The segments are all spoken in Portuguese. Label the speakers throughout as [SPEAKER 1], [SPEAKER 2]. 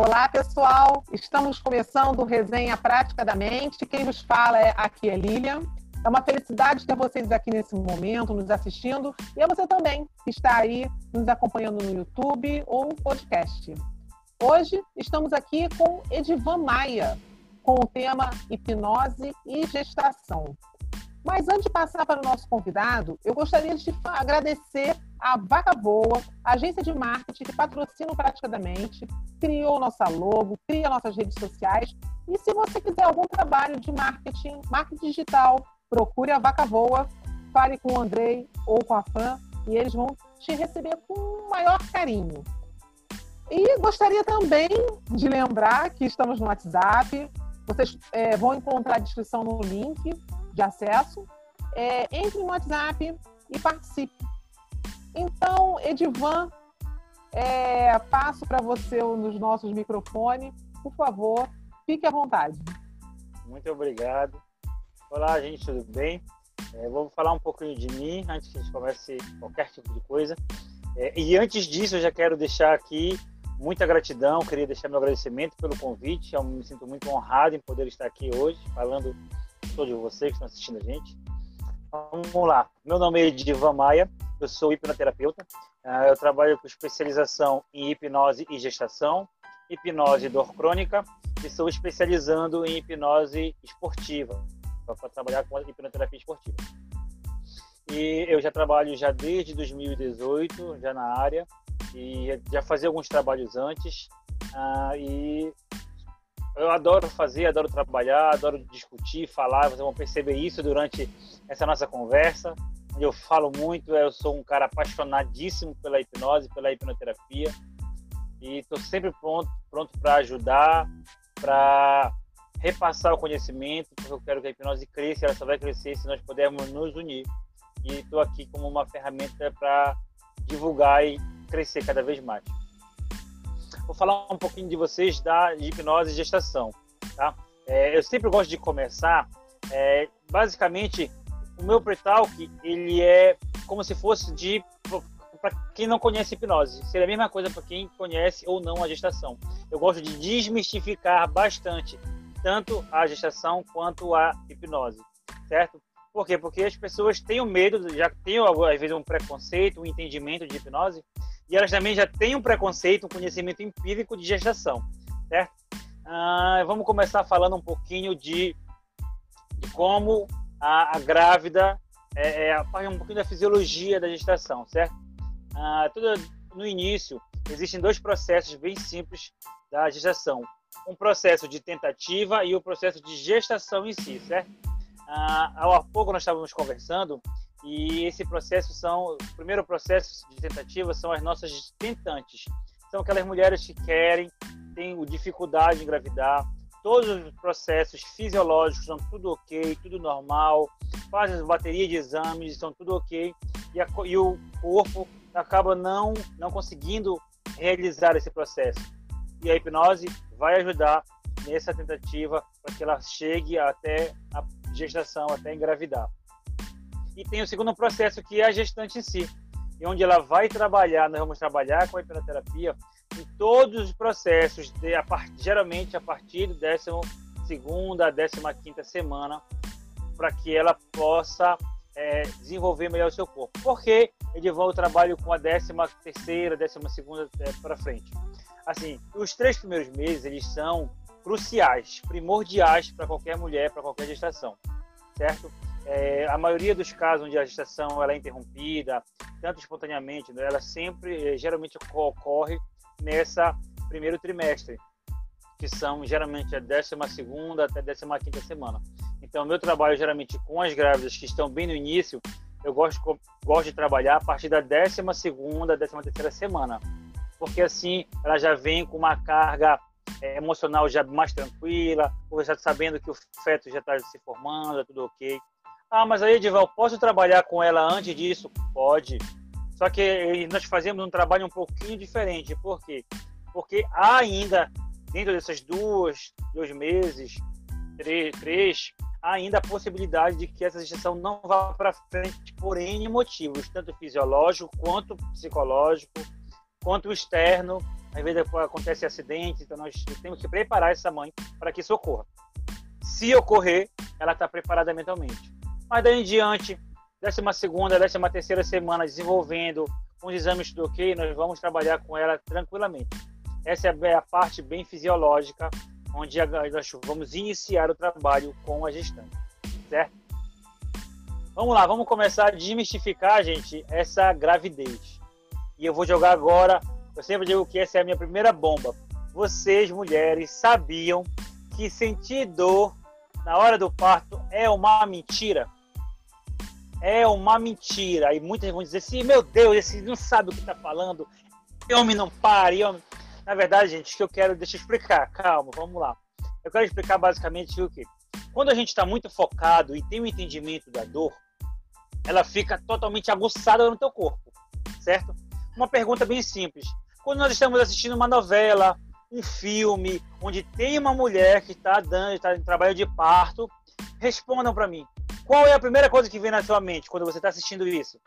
[SPEAKER 1] Olá, pessoal. Estamos começando o Resenha Prática da Mente. Quem nos fala é aqui é Lilian. É uma felicidade ter vocês aqui nesse momento, nos assistindo, e é você também que está aí nos acompanhando no YouTube ou no podcast. Hoje estamos aqui com Edivan Maia, com o tema hipnose e gestação. Mas antes de passar para o nosso convidado, eu gostaria de agradecer a Vaca Boa, agência de marketing que patrocina o criou nossa logo, cria nossas redes sociais. E se você quiser algum trabalho de marketing, marketing digital, procure a Vaca Boa, fale com o Andrei ou com a Fran e eles vão te receber com o maior carinho. E gostaria também de lembrar que estamos no WhatsApp. Vocês é, vão encontrar a descrição no link de acesso, é, entre no WhatsApp e participe. Então, Edivan, é, passo para você nos nossos microfones. Por favor, fique à vontade.
[SPEAKER 2] Muito obrigado. Olá, gente, tudo bem? É, vou falar um pouquinho de mim antes que a gente comece qualquer tipo de coisa. É, e antes disso, eu já quero deixar aqui muita gratidão, queria deixar meu agradecimento pelo convite. Eu me sinto muito honrado em poder estar aqui hoje falando todos vocês que estão assistindo a gente. Vamos lá. Meu nome é Edivan Maia, eu sou hipnoterapeuta. Ah, eu trabalho com especialização em hipnose e gestação, hipnose dor crônica e estou especializando em hipnose esportiva, para trabalhar com a hipnoterapia esportiva. E eu já trabalho já desde 2018, já na área, e já fazia alguns trabalhos antes. Uh, e eu adoro fazer, adoro trabalhar, adoro discutir, falar. Vocês vão perceber isso durante essa nossa conversa. Eu falo muito, eu sou um cara apaixonadíssimo pela hipnose, pela hipnoterapia. E estou sempre pronto pronto para ajudar, para repassar o conhecimento, porque eu quero que a hipnose cresça, ela só vai crescer se nós pudermos nos unir. E estou aqui como uma ferramenta para divulgar e crescer cada vez mais vou falar um pouquinho de vocês da hipnose e gestação. Tá? É, eu sempre gosto de começar, é, basicamente, o meu pre-talk, ele é como se fosse de para quem não conhece hipnose. Seria a mesma coisa para quem conhece ou não a gestação. Eu gosto de desmistificar bastante tanto a gestação quanto a hipnose, certo? Por quê? Porque as pessoas têm o medo, já têm às vezes um preconceito, um entendimento de hipnose, e elas também já têm um preconceito, um conhecimento empírico de gestação, certo? Ah, vamos começar falando um pouquinho de, de como a, a grávida é, é, um pouquinho da fisiologia da gestação, certo? Ah, tudo no início existem dois processos bem simples da gestação: um processo de tentativa e o processo de gestação em si, certo? Ah, pouco nós estávamos conversando e esse processo são, o primeiro processo de tentativa são as nossas tentantes. São aquelas mulheres que querem, têm dificuldade em engravidar, todos os processos fisiológicos são tudo ok, tudo normal, fazem bateria de exames, estão tudo ok, e, a, e o corpo acaba não, não conseguindo realizar esse processo. E a hipnose vai ajudar nessa tentativa para que ela chegue até a gestação, até engravidar. E tem o segundo processo, que é a gestante em si, e onde ela vai trabalhar, nós vamos trabalhar com a hipnoterapia em todos os processos, de, a part, geralmente a partir da 12 a 15 semana, para que ela possa é, desenvolver melhor o seu corpo. Por que Edivan, eu trabalho com a 13 terceira, 12 segunda é, para frente? Assim, os três primeiros meses, eles são cruciais, primordiais para qualquer mulher, para qualquer gestação, certo? É, a maioria dos casos onde a gestação ela é interrompida, tanto espontaneamente, né, ela sempre, eh, geralmente ocorre nessa primeiro trimestre, que são geralmente a 12 até a 15 semana. Então, meu trabalho geralmente com as grávidas que estão bem no início, eu gosto, gosto de trabalhar a partir da 12 13 terceira semana, porque assim ela já vem com uma carga é, emocional já mais tranquila, ou já sabendo que o feto já está se formando, é tudo ok. Ah, mas aí, Edival, posso trabalhar com ela antes disso? Pode. Só que nós fazemos um trabalho um pouquinho diferente. Por quê? Porque há ainda, dentro dessas duas, dois meses, três, três ainda a possibilidade de que essa gestação não vá para frente por N motivos, tanto fisiológico quanto psicológico, quanto externo. Às vezes acontece acidente, então nós temos que preparar essa mãe para que isso ocorra. Se ocorrer, ela está preparada mentalmente. Mas daí em diante, décima segunda, décima terceira semana, desenvolvendo os exames do ok, nós vamos trabalhar com ela tranquilamente. Essa é a parte bem fisiológica, onde nós vamos iniciar o trabalho com a gestante, certo? Vamos lá, vamos começar a desmistificar, gente, essa gravidez. E eu vou jogar agora, eu sempre digo que essa é a minha primeira bomba. Vocês, mulheres, sabiam que sentir dor na hora do parto é uma mentira? É uma mentira. E muitas vão dizer assim, meu Deus, esse não sabe o que está falando. Homem não pare. Homem... Na verdade, gente, o que eu quero, deixa eu explicar. Calma, vamos lá. Eu quero explicar basicamente o que. Quando a gente está muito focado e tem o um entendimento da dor, ela fica totalmente aguçada no teu corpo, certo? Uma pergunta bem simples. Quando nós estamos assistindo uma novela, um filme, onde tem uma mulher que está dando, está em trabalho de parto, respondam para mim. Qual é a primeira coisa que vem na sua mente quando você está assistindo isso?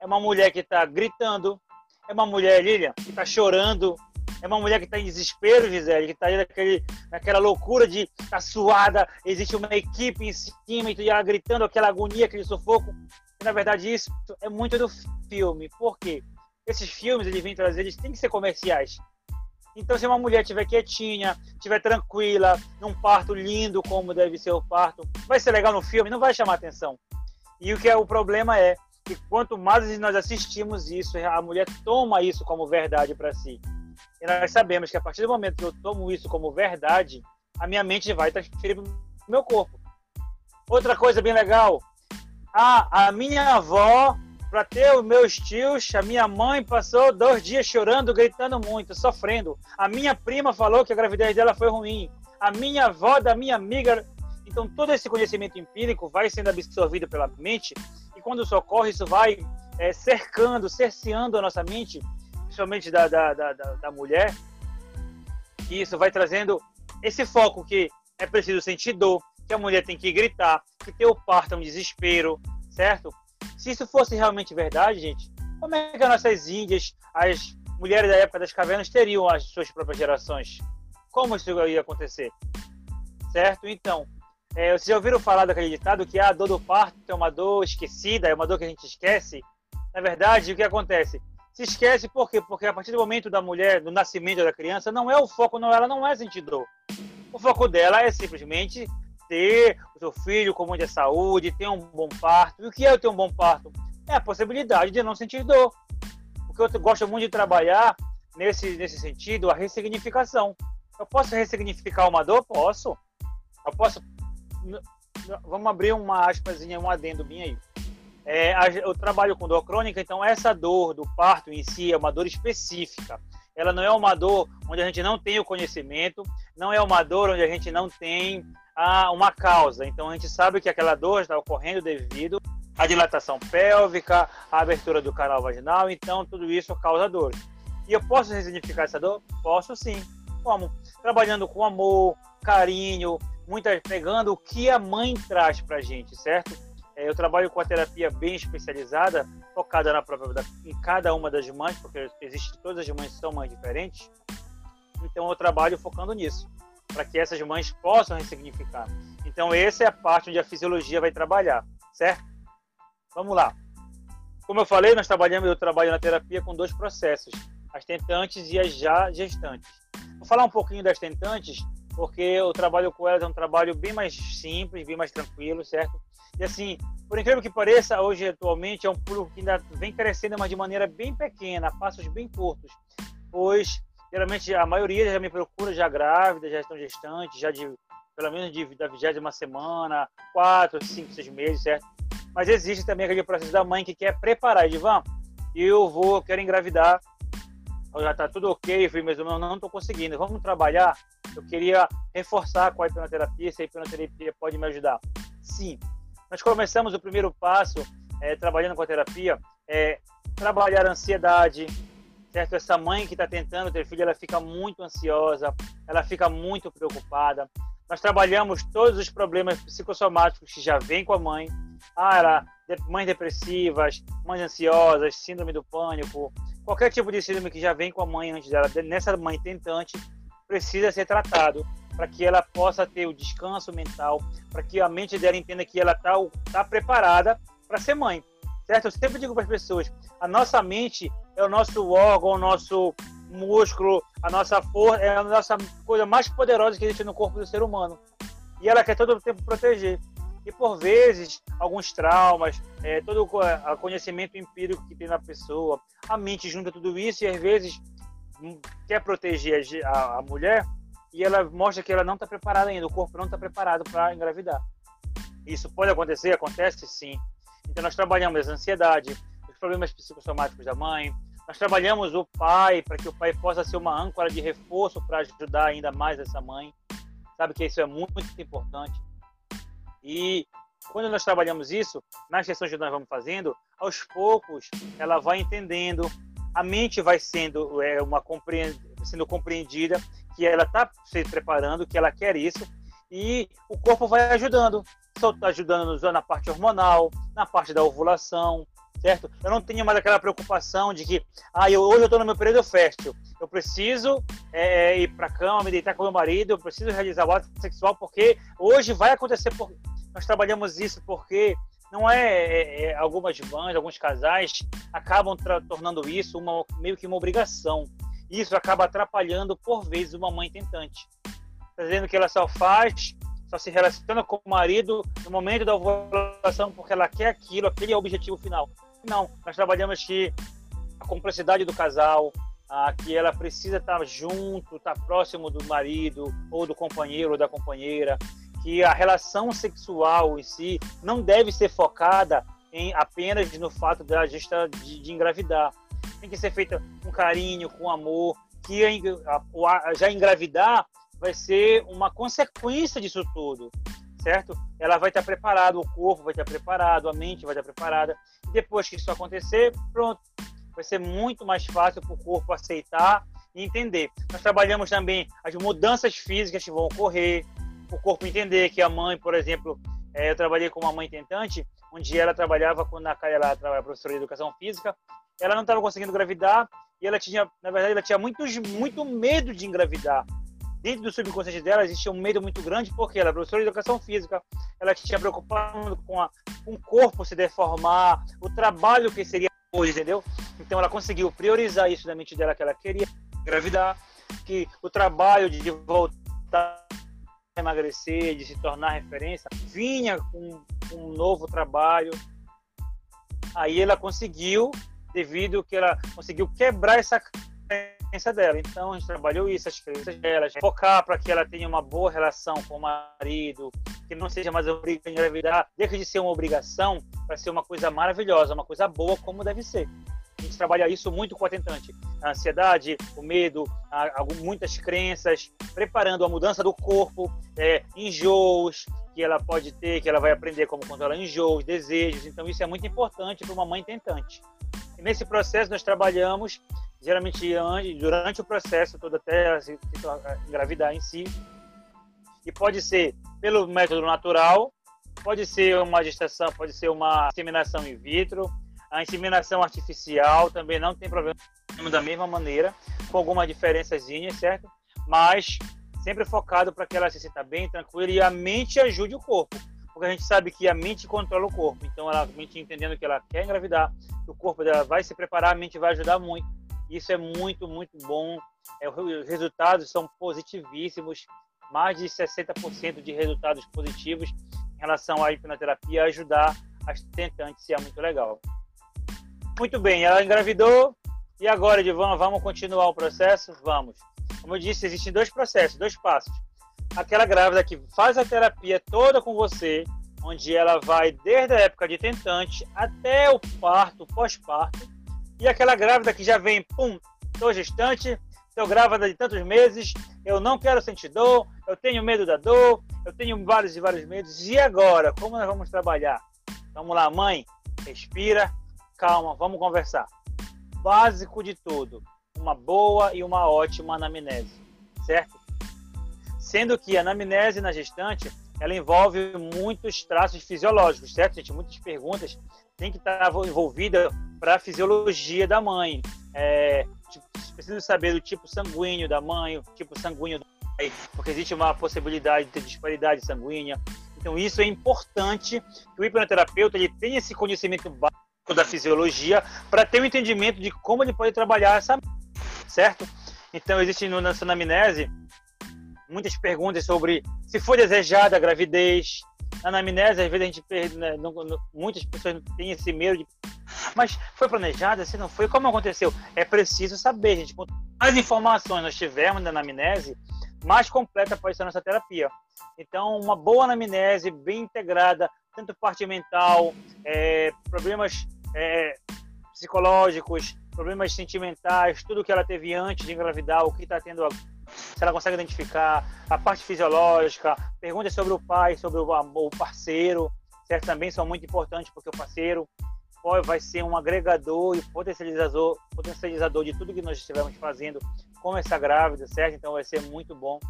[SPEAKER 2] É uma mulher que está gritando, é uma mulher, Lilian, que está chorando, é uma mulher que está em desespero, Gisele, que está naquele, naquela loucura de tá suada, existe uma equipe em cima e ela gritando aquela agonia, aquele sufoco. E, na verdade, isso é muito do filme. Por quê? Esses filmes, eles vêm trazer, eles têm que ser comerciais. Então, se uma mulher estiver quietinha, estiver tranquila, num parto lindo como deve ser o parto, vai ser legal no filme, não vai chamar atenção. E o que é o problema é que quanto mais nós assistimos isso, a mulher toma isso como verdade para si. E nós sabemos que a partir do momento que eu tomo isso como verdade, a minha mente vai transferir para o meu corpo. Outra coisa bem legal, a, a minha avó para ter os meus tios, a minha mãe passou dois dias chorando, gritando muito, sofrendo. A minha prima falou que a gravidez dela foi ruim. A minha avó da minha amiga. Então, todo esse conhecimento empírico vai sendo absorvido pela mente, e quando isso ocorre, isso vai é, cercando, cerceando a nossa mente, principalmente da, da, da, da mulher, e isso vai trazendo esse foco que é preciso sentir dor, que a mulher tem que gritar, que ter o parto é um desespero, certo? Se isso fosse realmente verdade, gente, como é que as nossas índias, as mulheres da época das cavernas, teriam as suas próprias gerações? Como isso ia acontecer? Certo? Então, é, vocês já ouviram falar daquele ditado que a dor do parto é uma dor esquecida, é uma dor que a gente esquece? Na verdade, o que acontece? Se esquece por quê? Porque a partir do momento da mulher, do nascimento da criança, não é o foco, não, ela não é sentir dor. O foco dela é simplesmente ter o seu filho com muita saúde, ter um bom parto. E o que é ter um bom parto? É a possibilidade de não sentir dor. Porque eu gosto muito de trabalhar nesse, nesse sentido, a ressignificação. Eu posso ressignificar uma dor? Posso. Eu posso. Vamos abrir uma aspasinha, um adendo bem aí. É, eu trabalho com dor crônica, então essa dor do parto em si é uma dor específica. Ela não é uma dor onde a gente não tem o conhecimento, não é uma dor onde a gente não tem a uma causa. Então a gente sabe que aquela dor está ocorrendo devido à dilatação pélvica, à abertura do canal vaginal, então tudo isso causa dor. E eu posso resignificar essa dor? Posso sim. Como? Trabalhando com amor, carinho, muitas pegando o que a mãe traz para gente, certo? É, eu trabalho com a terapia bem especializada, focada na própria em cada uma das mães, porque existe todas as mães são mães diferentes. Então eu trabalho focando nisso para que essas mães possam ressignificar. Então, essa é a parte onde a fisiologia vai trabalhar, certo? Vamos lá. Como eu falei, nós trabalhamos, eu trabalho na terapia com dois processos, as tentantes e as já gestantes. Vou falar um pouquinho das tentantes, porque o trabalho com elas é um trabalho bem mais simples, bem mais tranquilo, certo? E assim, por incrível que pareça, hoje atualmente é um público que ainda vem crescendo, mas de maneira bem pequena, passos bem curtos, pois Geralmente a maioria já me procura já grávida, já estão gestantes, já de pelo menos de, da vigésima semana, quatro, cinco, seis meses, certo? Mas existe também aquele processo da mãe que quer preparar, Edivan, eu vou, quero engravidar, já tá tudo ok, fui mesmo, não, não tô conseguindo, vamos trabalhar, eu queria reforçar com a hipnoterapia, se a hipnoterapia pode me ajudar. Sim, nós começamos o primeiro passo, é, trabalhando com a terapia, é trabalhar a ansiedade, certo? Essa mãe que está tentando ter filho, ela fica muito ansiosa, ela fica muito preocupada. Nós trabalhamos todos os problemas psicossomáticos que já vêm com a mãe. Ah, ela, mães depressivas, mães ansiosas, síndrome do pânico, qualquer tipo de síndrome que já vem com a mãe antes dela, nessa mãe tentante, precisa ser tratado para que ela possa ter o descanso mental, para que a mente dela entenda que ela está tá preparada para ser mãe. Certo? Eu sempre digo para as pessoas: a nossa mente é o nosso órgão, o nosso músculo, a nossa força, é a nossa coisa mais poderosa que existe no corpo do ser humano. E ela quer todo o tempo proteger. E por vezes, alguns traumas, é, todo o conhecimento empírico que tem na pessoa, a mente junta tudo isso e às vezes hum, quer proteger a, a mulher e ela mostra que ela não está preparada ainda, o corpo não está preparado para engravidar. Isso pode acontecer? Acontece sim. Então nós trabalhamos a ansiedade, os problemas psicossomáticos da mãe, nós trabalhamos o pai para que o pai possa ser uma âncora de reforço para ajudar ainda mais essa mãe. Sabe que isso é muito, muito importante. E quando nós trabalhamos isso, nas sessões que nós vamos fazendo, aos poucos ela vai entendendo, a mente vai sendo é, uma compreend... sendo compreendida que ela está se preparando, que ela quer isso, e o corpo vai ajudando, ajudando na parte hormonal, na parte da ovulação, certo? Eu não tenho mais aquela preocupação de que, ah, eu, hoje eu estou no meu período fértil, eu preciso é, ir para cama, me deitar com meu marido, eu preciso realizar o ato sexual, porque hoje vai acontecer, por... nós trabalhamos isso porque não é, é, é algumas mães, alguns casais acabam tornando isso uma, meio que uma obrigação. Isso acaba atrapalhando, por vezes, uma mãe tentante. Dizendo que ela só faz, só se relaciona com o marido no momento da ovulação porque ela quer aquilo, aquele é o objetivo final. Não, nós trabalhamos que a complexidade do casal, que ela precisa estar junto, estar próximo do marido ou do companheiro ou da companheira, que a relação sexual em si não deve ser focada em apenas no fato da gesta de, de engravidar. Tem que ser feita com carinho, com amor, que já engravidar vai ser uma consequência disso tudo, certo? Ela vai estar preparada, o corpo vai estar preparado, a mente vai estar preparada. E depois que isso acontecer, pronto, vai ser muito mais fácil para o corpo aceitar e entender. Nós trabalhamos também as mudanças físicas que vão ocorrer, o corpo entender que a mãe, por exemplo, é, eu trabalhei com uma mãe tentante, onde ela trabalhava quando ela era professora de educação física, ela não estava conseguindo engravidar e ela tinha, na verdade, ela tinha muitos, muito medo de engravidar. Dentro do subconsciente dela existia um medo muito grande porque ela era professora de educação física, ela tinha preocupado com, a, com o corpo se deformar, o trabalho que seria hoje, entendeu? Então ela conseguiu priorizar isso na mente dela que ela queria engravidar, que o trabalho de voltar a emagrecer, de se tornar referência, vinha com um novo trabalho. Aí ela conseguiu devido que ela conseguiu quebrar essa crença dela. Então a gente trabalhou isso, as crenças dela, focar para que ela tenha uma boa relação com o marido, que não seja mais obrigada a engravidar, deixa de ser uma obrigação para ser uma coisa maravilhosa, uma coisa boa como deve ser. A gente trabalha isso muito com a tentante. A ansiedade, o medo, a, a, muitas crenças, preparando a mudança do corpo, é, enjoos que ela pode ter, que ela vai aprender como controlar enjoos, desejos. Então, isso é muito importante para uma mãe tentante. E nesse processo, nós trabalhamos, geralmente durante o processo todo até se engravidar em si. E pode ser pelo método natural, pode ser uma gestação, pode ser uma inseminação in vitro, a inseminação artificial também não tem problema da mesma maneira, com algumas diferençazinhas, certo? Mas sempre focado para que ela se sinta bem, tranquila e a mente ajude o corpo. Porque a gente sabe que a mente controla o corpo. Então, ela, a mente entendendo que ela quer engravidar, que o corpo dela vai se preparar, a mente vai ajudar muito. Isso é muito, muito bom. É, os resultados são positivíssimos. Mais de 60% de resultados positivos em relação à hipnoterapia ajudar as tentantes. Isso é muito legal. Muito bem, ela engravidou. E agora, Divan, vamos continuar o processo? Vamos. Como eu disse, existem dois processos, dois passos. Aquela grávida que faz a terapia toda com você, onde ela vai desde a época de tentante até o parto, pós-parto. E aquela grávida que já vem, pum, estou gestante, estou grávida de tantos meses, eu não quero sentir dor, eu tenho medo da dor, eu tenho vários e vários medos. E agora, como nós vamos trabalhar? Vamos lá, mãe, respira, calma, vamos conversar. Básico de tudo, uma boa e uma ótima anamnese, certo? Sendo que a anamnese na gestante, ela envolve muitos traços fisiológicos, certo, gente? Muitas perguntas têm que estar envolvida para a fisiologia da mãe, é, tipo, preciso saber do tipo sanguíneo da mãe, o tipo sanguíneo do pai, porque existe uma possibilidade de ter disparidade sanguínea. Então isso é importante que o hipnoterapeuta ele tenha esse conhecimento básico da fisiologia para ter um entendimento de como ele pode trabalhar essa certo? Então existe no, na anamnese muitas perguntas sobre se foi desejada a gravidez. Na anamnese, às vezes a gente perde, né, não, não, muitas pessoas têm esse medo de mas foi planejada, se não foi, como aconteceu? É preciso saber, gente. Quanto mais informações nós tivermos na anamnese, mais completa pode ser a nossa terapia. Então, uma boa anamnese, bem integrada, tanto parte mental, é, problemas é, psicológicos, problemas sentimentais, tudo que ela teve antes de engravidar, o que está tendo agora, se ela consegue identificar, a parte fisiológica, perguntas sobre o pai, sobre o, parceiro, certo? Também são muito importantes, porque o parceiro vai ser um agregador e potencializador, potencializador de tudo que nós estivermos fazendo com essa grávida, certo? Então vai ser muito bom.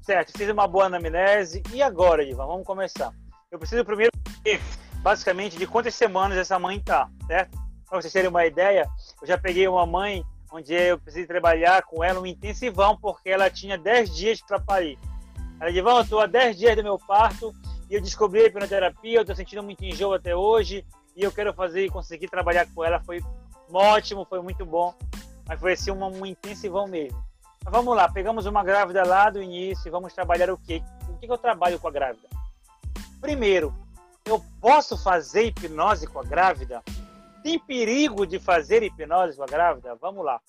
[SPEAKER 2] Certo, fiz uma boa anamnese. E agora, vamos começar. Eu preciso primeiro basicamente, de quantas semanas essa mãe tá, certo? Para vocês terem uma ideia, eu já peguei uma mãe onde eu precisei trabalhar com ela um intensivão, porque ela tinha 10 dias para parir. Ela disse, eu estou há 10 dias do meu parto e eu descobri a hipnoterapia, eu estou sentindo muito enjoo até hoje e eu quero fazer e conseguir trabalhar com ela. Foi ótimo, foi muito bom, mas foi assim um, um intensivão mesmo. Mas vamos lá, pegamos uma grávida lá do início e vamos trabalhar o quê? O que eu trabalho com a grávida? Primeiro, eu posso fazer hipnose com a grávida? Tem perigo de fazer hipnose com a grávida? Vamos lá.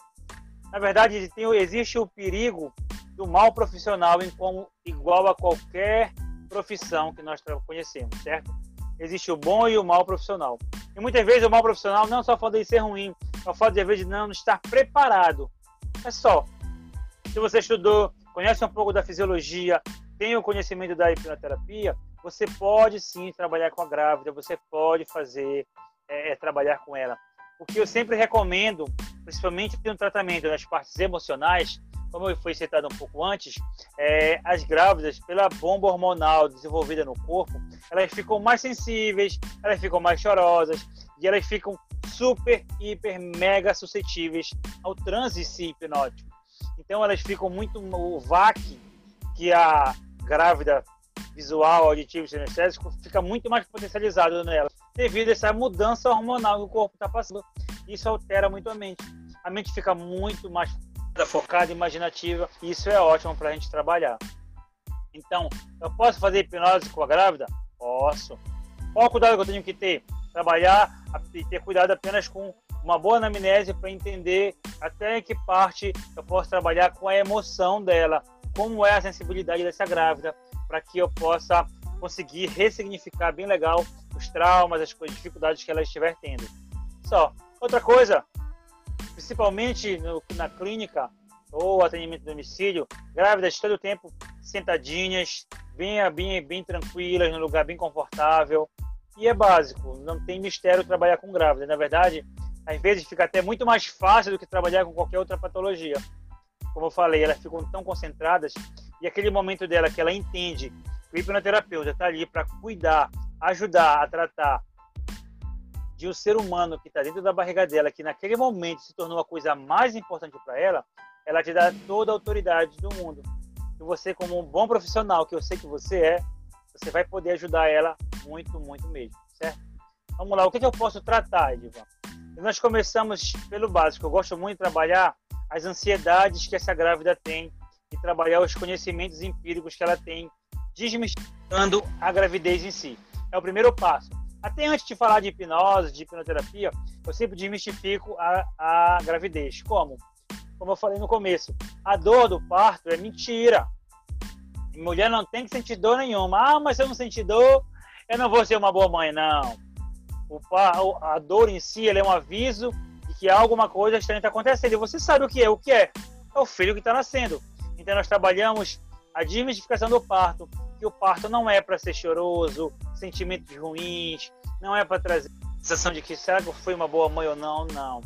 [SPEAKER 2] Na verdade, tem, existe o perigo do mal profissional em como igual a qualquer profissão que nós conhecemos, certo? Existe o bom e o mal profissional. E muitas vezes o mal profissional não só pode ser ruim, só pode às vezes não estar preparado. É só. Se você estudou, conhece um pouco da fisiologia, tem o conhecimento da hipnoterapia, você pode sim trabalhar com a grávida, você pode fazer, é, é trabalhar com ela. O que eu sempre recomendo, principalmente no tratamento das partes emocionais, como foi citado um pouco antes, é, as grávidas, pela bomba hormonal desenvolvida no corpo, elas ficam mais sensíveis, elas ficam mais chorosas e elas ficam super, hiper, mega suscetíveis ao transe hipnótico. Então elas ficam muito o VAC que a grávida visual, auditivo e fica muito mais potencializado nela devido a essa mudança hormonal que o corpo está passando. Isso altera muito a mente. A mente fica muito mais focada, imaginativa, e isso é ótimo para a gente trabalhar. Então, eu posso fazer hipnose com a grávida? Posso. Qual cuidado que eu tenho que ter? Trabalhar e ter cuidado apenas com uma boa anamnese para entender até que parte eu posso trabalhar com a emoção dela, como é a sensibilidade dessa grávida, para que eu possa conseguir ressignificar bem legal os traumas, as dificuldades que ela estiver tendo. Só. Outra coisa, principalmente no, na clínica ou atendimento do domicílio, grávidas todo o tempo sentadinhas, bem, bem, bem tranquilas, num lugar bem confortável. E é básico, não tem mistério trabalhar com grávida. Na verdade, às vezes fica até muito mais fácil do que trabalhar com qualquer outra patologia. Como eu falei, elas ficam tão concentradas e aquele momento dela que ela entende o hipnoterapeuta está ali para cuidar, ajudar a tratar de um ser humano que está dentro da barriga dela, que naquele momento se tornou a coisa mais importante para ela, ela te dá toda a autoridade do mundo. E você, como um bom profissional, que eu sei que você é, você vai poder ajudar ela muito, muito mesmo, certo? Vamos lá, o que, que eu posso tratar, Edivan? Nós começamos pelo básico. Eu gosto muito de trabalhar as ansiedades que essa grávida tem e trabalhar os conhecimentos empíricos que ela tem, desmistificando a gravidez em si. É o primeiro passo. Até antes de falar de hipnose, de hipnoterapia, eu sempre desmistifico a, a gravidez. Como? Como eu falei no começo, a dor do parto é mentira. Mulher não tem que sentir dor nenhuma. Ah, mas se eu não sentir dor, eu não vou ser uma boa mãe. Não. O, a dor em si é um aviso de que alguma coisa estranha está acontecendo. E você sabe o que é. O que é? É o filho que está nascendo. Então nós trabalhamos a desmistificação do parto, que o parto não é para ser choroso, sentimentos ruins, não é para trazer a sensação de que será que fui uma boa mãe ou não, não.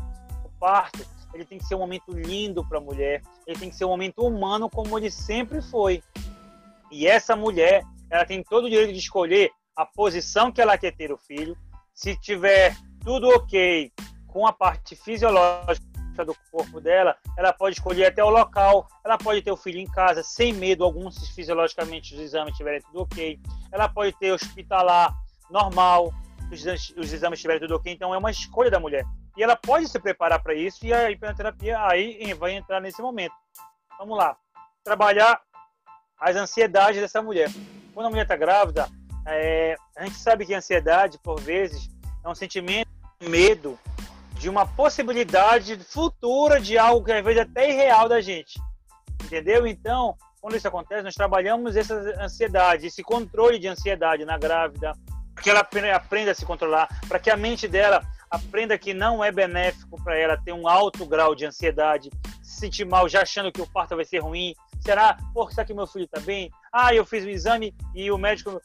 [SPEAKER 2] O parto, ele tem que ser um momento lindo para a mulher, ele tem que ser um momento humano como ele sempre foi. E essa mulher, ela tem todo o direito de escolher a posição que ela quer ter o filho. Se tiver tudo ok com a parte fisiológica do corpo dela, ela pode escolher até o local, ela pode ter o filho em casa sem medo algum, se fisiologicamente os exames estiverem tudo ok, ela pode ter hospitalar normal, se os exames estiverem tudo ok, então é uma escolha da mulher. E ela pode se preparar para isso e a hipnoterapia aí vai entrar nesse momento. Vamos lá. Trabalhar as ansiedades dessa mulher. Quando a mulher está grávida, é, a gente sabe que a ansiedade, por vezes, é um sentimento medo de uma possibilidade futura de algo que às vezes é até irreal da gente. Entendeu? Então, quando isso acontece, nós trabalhamos essa ansiedade, esse controle de ansiedade na grávida, para que ela aprenda a se controlar, para que a mente dela aprenda que não é benéfico para ela ter um alto grau de ansiedade, se sentir mal já achando que o parto vai ser ruim. Será? Pô, será que meu filho está bem? Ah, eu fiz o exame e o médico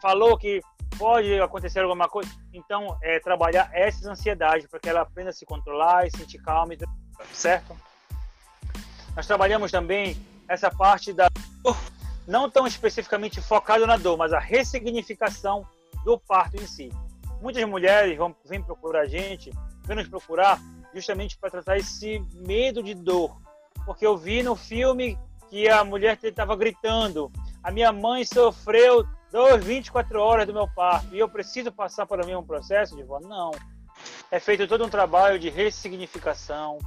[SPEAKER 2] falou que pode acontecer alguma coisa. Então, é trabalhar essas ansiedades para que ela aprenda a se controlar e sentir calma, certo? Nós trabalhamos também essa parte da dor, não tão especificamente focado na dor, mas a ressignificação do parto em si. Muitas mulheres vão vêm procurar a gente, vêm nos procurar justamente para tratar esse medo de dor, porque eu vi no filme que a mulher estava gritando, a minha mãe sofreu duas 24 horas do meu parto e eu preciso passar pelo mesmo processo de Não. É feito todo um trabalho de ressignificação.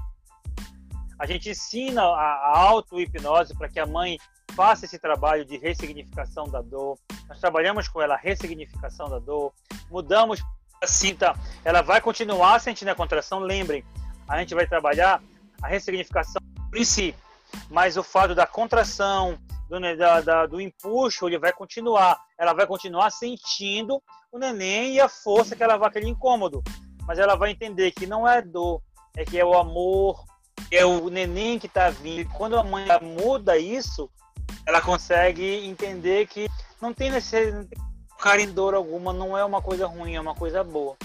[SPEAKER 2] A gente ensina a, auto-hipnose para que a mãe faça esse trabalho de ressignificação da dor. Nós trabalhamos com ela a ressignificação da dor. Mudamos a cinta. Ela vai continuar sentindo a contração. Lembrem, a gente vai trabalhar a ressignificação em si. Mas o fato da contração, do, da, da, do empuxo, ele vai continuar. Ela vai continuar sentindo o neném e a força que ela vai, aquele incômodo. Mas ela vai entender que não é dor, é que é o amor, é o neném que está vindo. E quando a mãe muda isso, ela consegue entender que não tem necessidade, em dor alguma, não é uma coisa ruim, é uma coisa boa.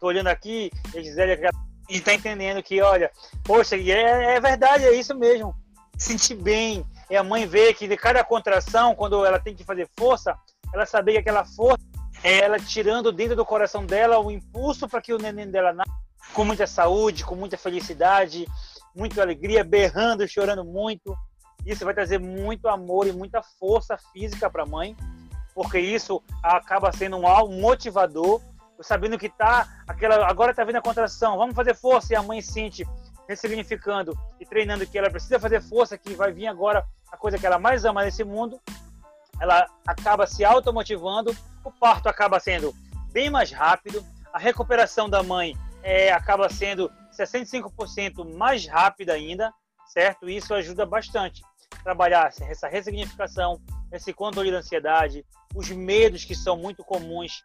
[SPEAKER 2] Tô olhando aqui, a Gisele e tá entendendo que, olha, poxa, é, é verdade, é isso mesmo. Sentir bem, e a mãe vê que de cada contração, quando ela tem que fazer força, ela sabe que aquela força é ela tirando dentro do coração dela o impulso para que o neném dela nasça com muita saúde, com muita felicidade, muita alegria, berrando, chorando muito. Isso vai trazer muito amor e muita força física para a mãe, porque isso acaba sendo um motivador, sabendo que tá aquela agora tá vindo a contração, vamos fazer força e a mãe sente ressignificando e treinando que ela precisa fazer força, que vai vir agora a coisa que ela mais ama nesse mundo, ela acaba se automotivando, o parto acaba sendo bem mais rápido, a recuperação da mãe é, acaba sendo 65% mais rápida ainda, certo? Isso ajuda bastante. Trabalhar essa ressignificação, esse controle da ansiedade, os medos que são muito comuns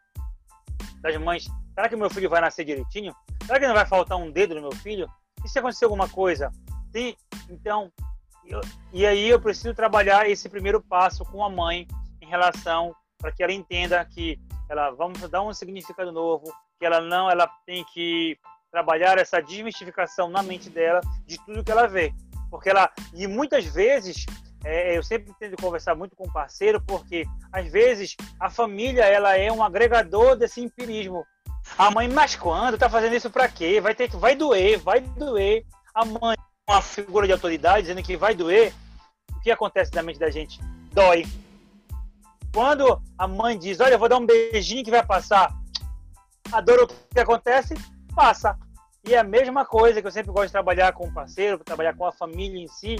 [SPEAKER 2] das mães. Será que meu filho vai nascer direitinho? Será que não vai faltar um dedo no meu filho? E se acontecer alguma coisa? Sim, então, e aí eu preciso trabalhar esse primeiro passo com a mãe em relação para que ela entenda que ela vamos dar um significado novo, que ela não, ela tem que trabalhar essa desmistificação na mente dela de tudo que ela vê, porque ela e muitas vezes é, eu sempre tento conversar muito com o parceiro, porque às vezes a família ela é um agregador desse empirismo. A mãe, mas quando? Tá fazendo isso para quê? Vai ter que, vai doer, vai doer. A mãe uma figura de autoridade dizendo que vai doer, o que acontece na mente da gente? Dói. Quando a mãe diz, olha, eu vou dar um beijinho que vai passar, a dor, o que acontece? Passa. E é a mesma coisa que eu sempre gosto de trabalhar com o parceiro, trabalhar com a família em si,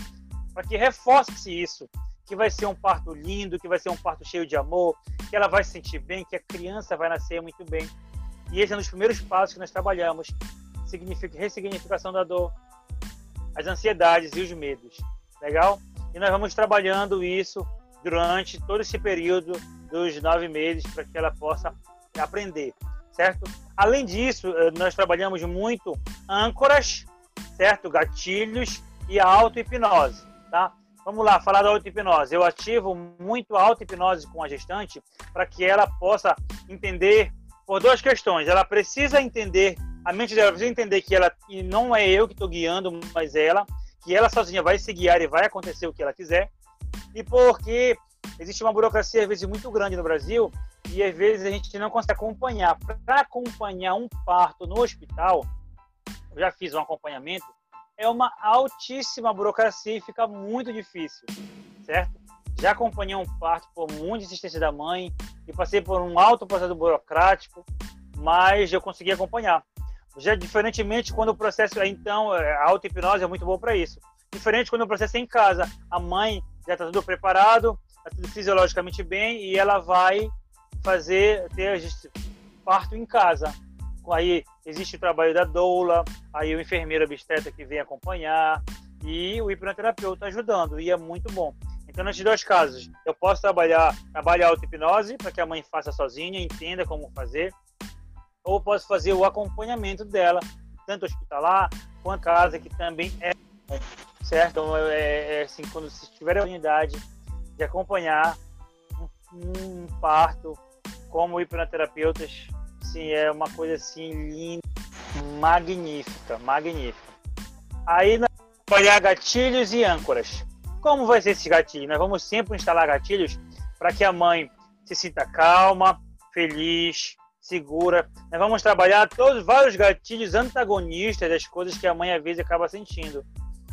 [SPEAKER 2] para que reforce isso, que vai ser um parto lindo, que vai ser um parto cheio de amor, que ela vai se sentir bem, que a criança vai nascer muito bem. E esse é um dos primeiros passos que nós trabalhamos, significa ressignificação da dor, as ansiedades e os medos. Legal? E nós vamos trabalhando isso durante todo esse período dos nove meses para que ela possa aprender, certo? Além disso, eh, nós trabalhamos muito âncoras, certo? Gatilhos e auto-hipnose, tá? Vamos lá, falar da auto-hipnose. Eu ativo muito a auto-hipnose com a gestante para que ela possa entender por duas questões. Ela precisa entender a mente dela precisa entender que ela e não é eu que estou guiando, mas ela, que ela sozinha vai se guiar e vai acontecer o que ela quiser. E porque existe uma burocracia às vezes muito grande no Brasil e às vezes a gente não consegue acompanhar. Para acompanhar um parto no hospital, eu já fiz um acompanhamento, é uma altíssima burocracia e fica muito difícil, certo? Já acompanhei um parto por muita insistência da mãe e passei por um alto processo burocrático, mas eu consegui acompanhar. Já diferentemente quando o processo é então é, a auto-hipnose é muito bom para isso. Diferente quando o processo é em casa, a mãe já está tudo preparado, está tudo fisiologicamente bem e ela vai fazer ter parto em casa. Aí existe o trabalho da doula, aí o enfermeiro obstetra que vem acompanhar e o hipnoterapeuta ajudando, e é muito bom. Então, nesses dois casos, eu posso trabalhar, trabalhar auto-hipnose para que a mãe faça sozinha, entenda como fazer, ou posso fazer o acompanhamento dela, tanto hospitalar quanto casa, que também é certo? Então, é, é assim, quando se tiver a oportunidade de acompanhar um, um parto como hipnoterapeutas, sim, é uma coisa assim linda, magnífica, magnífica. Aí olhar gatilhos e âncoras. Como vai ser esse gatilho? Nós vamos sempre instalar gatilhos para que a mãe se sinta calma, feliz, segura. Nós vamos trabalhar todos vários gatilhos antagonistas das coisas que a mãe às vezes acaba sentindo.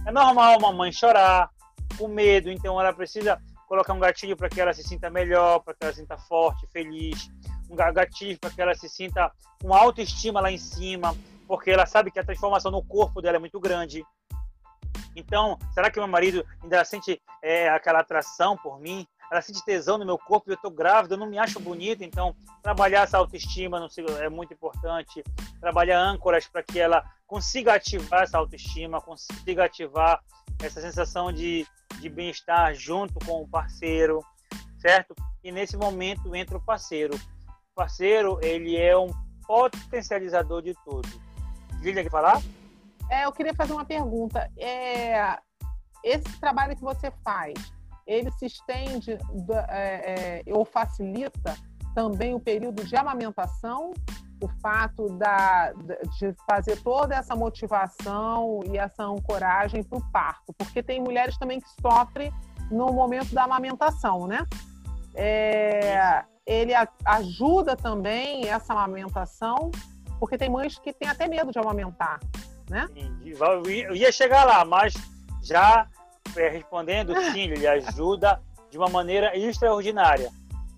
[SPEAKER 2] É normal uma mãe chorar, com medo, então ela precisa colocar um gatilho para que ela se sinta melhor, para que ela se sinta forte, feliz um gatilho para que ela se sinta com autoestima lá em cima, porque ela sabe que a transformação no corpo dela é muito grande. Então, será que meu marido ainda sente é, aquela atração por mim? Ela sente tesão no meu corpo, eu estou grávida, eu não me acho bonita, então trabalhar essa autoestima é muito importante. Trabalhar âncoras para que ela consiga ativar essa autoestima, consiga ativar essa sensação de, de bem-estar junto com o parceiro, certo? E nesse momento entra o parceiro parceiro, ele é um potencializador de tudo. Lília, quer falar?
[SPEAKER 1] É, eu queria fazer uma pergunta. É, esse trabalho que você faz, ele se estende é, é, ou facilita também o período de amamentação, o fato da, de fazer toda essa motivação e essa ancoragem para o parto, porque tem mulheres também que sofrem no momento da amamentação, né? É, ele ajuda também essa amamentação, porque tem mães que têm até medo de amamentar, né?
[SPEAKER 2] Eu ia chegar lá, mas já respondendo, sim, ele ajuda de uma maneira extraordinária.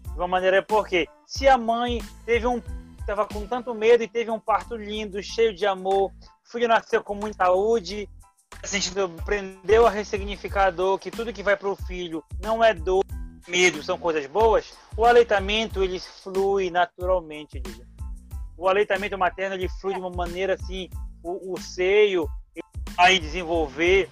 [SPEAKER 2] De uma maneira porque se a mãe teve um estava com tanto medo e teve um parto lindo, cheio de amor, o filho nasceu com muita saúde, sentindo aprendeu a ressignificar a dor, que tudo que vai para o filho não é dor, medo são coisas boas, o aleitamento ele flui naturalmente. O aleitamento materno ele flui de uma maneira assim, o, o seio vai desenvolver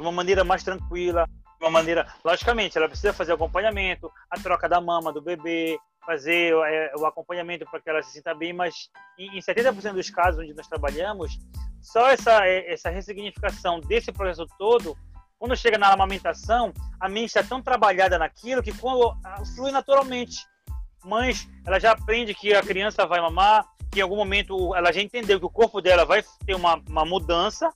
[SPEAKER 2] de uma maneira mais tranquila, de uma maneira, logicamente, ela precisa fazer acompanhamento, a troca da mama do bebê, fazer é, o acompanhamento para que ela se sinta bem, mas em, em 70% dos casos onde nós trabalhamos, só essa, é, essa ressignificação desse processo todo quando chega na amamentação, a mente está tão trabalhada naquilo que quando ah, flui naturalmente. Mães, ela já aprende que a criança vai mamar, que em algum momento ela já entendeu que o corpo dela vai ter uma, uma mudança,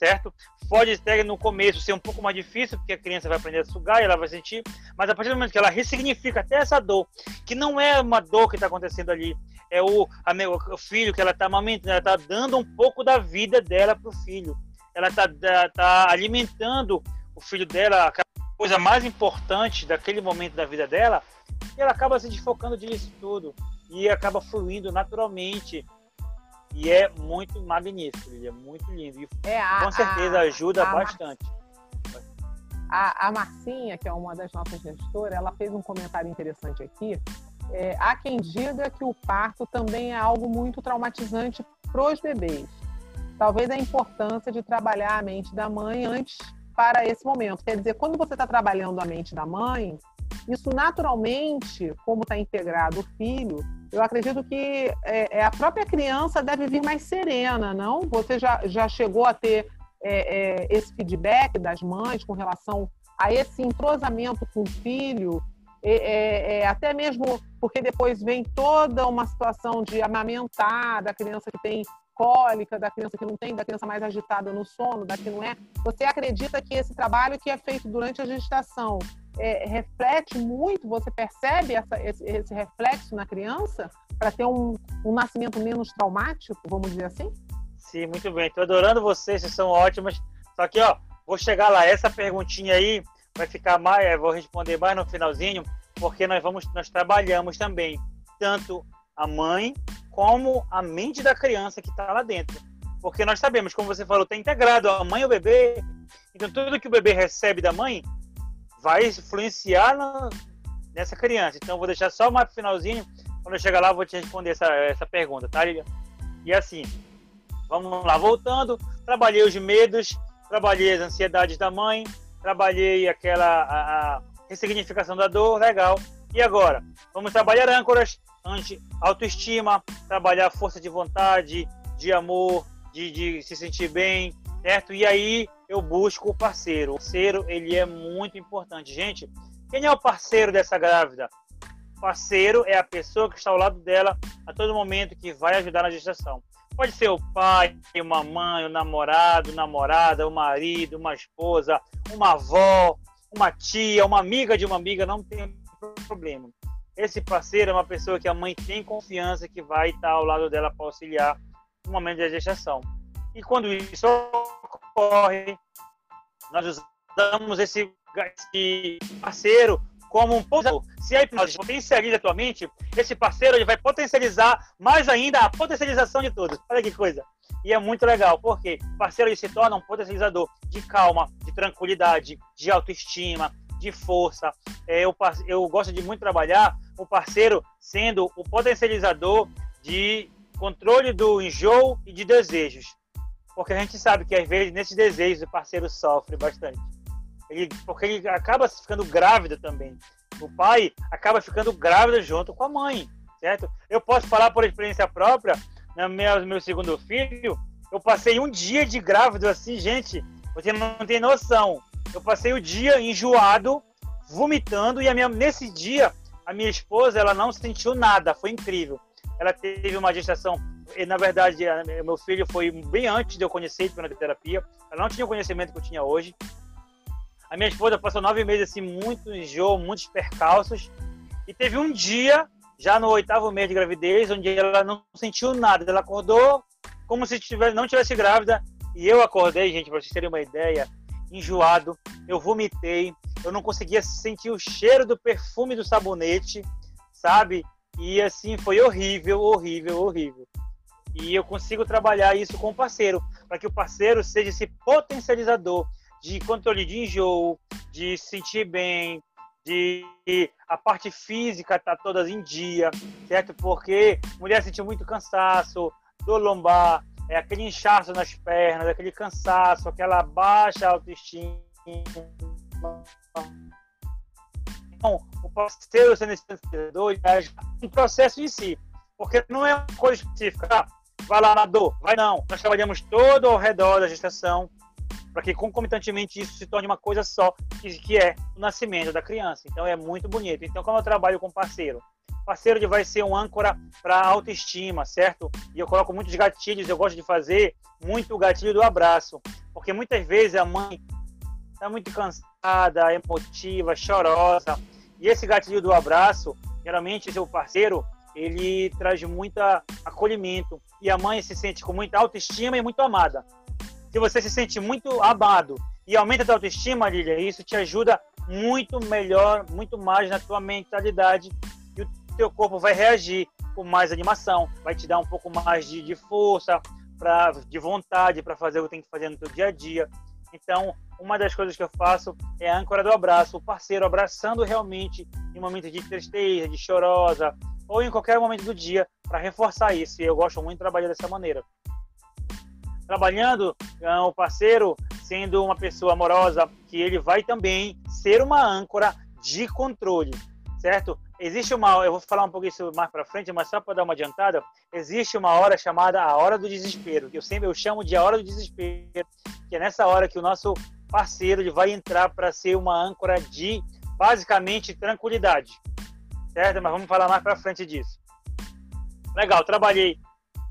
[SPEAKER 2] certo? Pode até no começo ser um pouco mais difícil, porque a criança vai aprender a sugar e ela vai sentir, mas a partir do momento que ela ressignifica até essa dor, que não é uma dor que está acontecendo ali, é o, a, o filho que ela está amamentando, ela está dando um pouco da vida dela para o filho ela está tá alimentando o filho dela, a coisa mais importante daquele momento da vida dela, e ela acaba se desfocando disso tudo e acaba fluindo naturalmente. E é muito magnífico, é muito lindo. E é, a, com certeza a, ajuda a bastante.
[SPEAKER 1] A, a Marcinha, que é uma das nossas gestoras, ela fez um comentário interessante aqui. É, há quem diga que o parto também é algo muito traumatizante para os bebês talvez a importância de trabalhar a mente da mãe antes para esse momento. Quer dizer, quando você está trabalhando a mente da mãe, isso naturalmente, como está integrado o filho, eu acredito que é, é, a própria criança deve vir mais serena, não? Você já, já chegou a ter é, é, esse feedback das mães com relação a esse entrosamento com o filho, é, é, até mesmo porque depois vem toda uma situação de amamentar da criança que tem cólica, da criança que não tem, da criança mais agitada no sono, da que não é. Você acredita que esse trabalho que é feito durante a gestação é, reflete muito, você percebe essa, esse, esse, reflexo na criança para ter um, um nascimento menos traumático, vamos dizer assim?
[SPEAKER 2] Sim, muito bem. Estou adorando vocês, vocês são ótimas. Só que, ó, vou chegar lá. Essa perguntinha aí vai ficar mais, é, vou responder mais no finalzinho, porque nós vamos, nós trabalhamos também tanto a mãe como a mente da criança que está lá dentro. Porque nós sabemos, como você falou, está integrado a mãe e o bebê. Então, tudo que o bebê recebe da mãe vai influenciar na, nessa criança. Então, vou deixar só mais finalzinho. Quando eu chegar lá, eu vou te responder essa, essa pergunta, tá, Lilian? E assim, vamos lá, voltando. Trabalhei os medos, trabalhei as ansiedades da mãe, trabalhei aquela a, a ressignificação da dor, legal. E agora? Vamos trabalhar âncoras, anti autoestima, trabalhar força de vontade, de amor, de, de se sentir bem, certo? E aí eu busco o parceiro. O parceiro, ele é muito importante. Gente, quem é o parceiro dessa grávida? O parceiro é a pessoa que está ao lado dela a todo momento que vai ajudar na gestação. Pode ser o pai, uma mãe, o um namorado, namorada, o um marido, uma esposa, uma avó, uma tia, uma amiga de uma amiga, não tem problema. Esse parceiro é uma pessoa que a mãe tem confiança que vai estar ao lado dela para auxiliar no momento da gestação. E quando isso ocorre, nós usamos esse, esse parceiro como um potencializador. Se a hipnose potencializa a tua mente, esse parceiro ele vai potencializar mais ainda a potencialização de todos. Olha que coisa. E é muito legal, porque o parceiro ele se torna um potencializador de calma, de tranquilidade, de autoestima, de força. É, eu, eu gosto de muito trabalhar o parceiro sendo o potencializador de controle do enjoo e de desejos. Porque a gente sabe que às vezes nesses desejos o parceiro sofre bastante. Ele, porque ele acaba ficando grávido também. O pai acaba ficando grávido junto com a mãe, certo? Eu posso falar por experiência própria, no meu, meu segundo filho, eu passei um dia de grávido assim, gente, você não tem noção. Eu passei o dia enjoado, vomitando, e minha, nesse dia, a minha esposa, ela não sentiu nada, foi incrível. Ela teve uma gestação, na verdade, meu filho foi bem antes de eu conhecer a terapia, ela não tinha o conhecimento que eu tinha hoje, a minha esposa passou nove meses assim, muito enjoo, muitos percalços. E teve um dia, já no oitavo mês de gravidez, onde ela não sentiu nada. Ela acordou como se tivesse, não tivesse grávida. E eu acordei, gente, para vocês terem uma ideia, enjoado. Eu vomitei. Eu não conseguia sentir o cheiro do perfume do sabonete, sabe? E assim, foi horrível, horrível, horrível. E eu consigo trabalhar isso com o parceiro, para que o parceiro seja esse potencializador de controle de enjoo, de se sentir bem, de a parte física tá todas em dia, certo? Porque mulher sente muito cansaço, dor lombar, é aquele inchaço nas pernas, aquele cansaço, aquela baixa autoestima. Então, o parceiro sendo esse é um processo em si, porque não é uma coisa específica. Vai lá dor, vai não. Nós trabalhamos todo ao redor da gestação, para que concomitantemente isso se torne uma coisa só, que, que é o nascimento da criança. Então é muito bonito. Então, como eu trabalho com parceiro, parceiro ele vai ser um âncora para autoestima, certo? E eu coloco muitos gatilhos, eu gosto de fazer muito o gatilho do abraço, porque muitas vezes a mãe está muito cansada, emotiva, chorosa, e esse gatilho do abraço, geralmente seu parceiro, ele traz muito acolhimento. E a mãe se sente com muita autoestima e muito amada. Se você se sente muito amado e aumenta a tua autoestima, Lilia, isso te ajuda muito melhor, muito mais na tua mentalidade. E o teu corpo vai reagir com mais animação, vai te dar um pouco mais de, de força, pra, de vontade para fazer o que tem que fazer no teu dia a dia. Então, uma das coisas que eu faço é a âncora do abraço, o parceiro abraçando realmente em momentos de tristeza, de chorosa, ou em qualquer momento do dia, para reforçar isso. E eu gosto muito de trabalhar dessa maneira trabalhando uh, o parceiro sendo uma pessoa amorosa, que ele vai também ser uma âncora de controle, certo? Existe uma, eu vou falar um pouco isso mais para frente, mas só para dar uma adiantada, existe uma hora chamada a hora do desespero, que eu sempre eu chamo de a hora do desespero, que é nessa hora que o nosso parceiro ele vai entrar para ser uma âncora de basicamente tranquilidade, certo? Mas vamos falar mais para frente disso. Legal, trabalhei.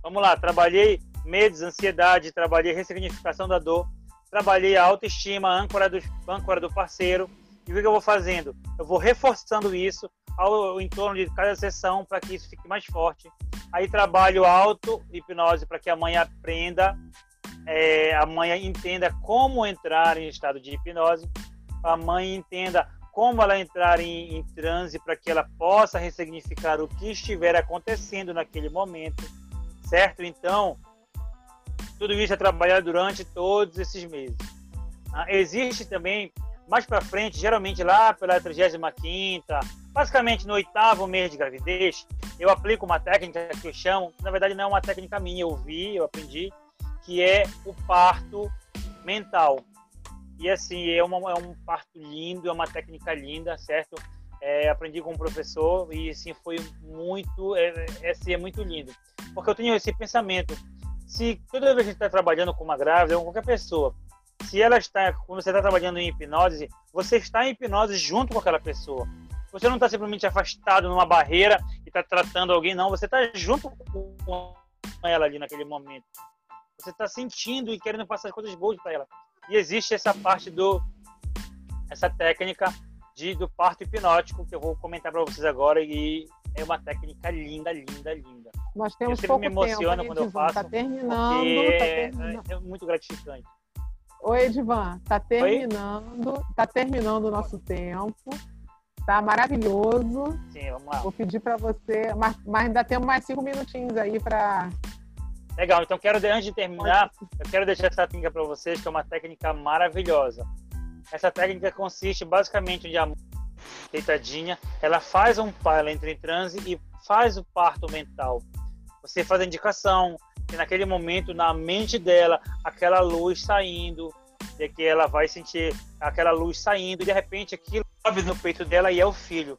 [SPEAKER 2] Vamos lá, trabalhei medos, ansiedade, trabalhei ressignificação da dor, trabalhei a autoestima, âncora do, âncora do parceiro. E o que eu vou fazendo? Eu vou reforçando isso ao em torno de cada sessão para que isso fique mais forte. Aí trabalho auto hipnose para que a mãe aprenda, é, a mãe entenda como entrar em estado de hipnose, a mãe entenda como ela entrar em, em transe para que ela possa ressignificar o que estiver acontecendo naquele momento, certo? Então, tudo isso é trabalhado durante todos esses meses. Ah, existe também mais para frente, geralmente lá pela 35 basicamente no oitavo mês de gravidez, eu aplico uma técnica que eu chamo, na verdade não é uma técnica minha, eu vi, eu aprendi, que é o parto mental. E assim, é, uma, é um parto lindo, é uma técnica linda, certo? É, aprendi com um professor e assim foi muito, é, é, assim, é muito lindo. Porque eu tenho esse pensamento, se toda vez que a gente está trabalhando com uma grávida, ou qualquer pessoa, se ela está, quando você está trabalhando em hipnose, você está em hipnose junto com aquela pessoa. Você não está simplesmente afastado numa barreira e está tratando alguém, não. Você está junto com ela ali naquele momento. Você está sentindo e querendo passar as coisas boas para ela. E existe essa parte do essa técnica de do parto hipnótico que eu vou comentar para vocês agora e é uma técnica linda, linda, linda.
[SPEAKER 1] Nós temos
[SPEAKER 2] eu sempre me emociono
[SPEAKER 1] tempo,
[SPEAKER 2] quando eu faço.
[SPEAKER 1] Tá terminando, tá terminando.
[SPEAKER 2] É, é muito gratificante.
[SPEAKER 1] Oi, Edvan, tá terminando, Oi? tá terminando o nosso tempo. Tá maravilhoso.
[SPEAKER 2] Sim, vamos lá.
[SPEAKER 1] Vou pedir para você, mas, mas ainda temos mais cinco minutinhos aí para
[SPEAKER 2] Legal, então quero, antes de terminar, eu quero deixar essa técnica para vocês, que é uma técnica maravilhosa. Essa técnica consiste basicamente de amor deitadinha, ela faz um ela entra em transe e faz o parto mental. Você faz a indicação que naquele momento, na mente dela, aquela luz saindo, e que ela vai sentir aquela luz saindo, e de repente aquilo sobe no peito dela e é o filho.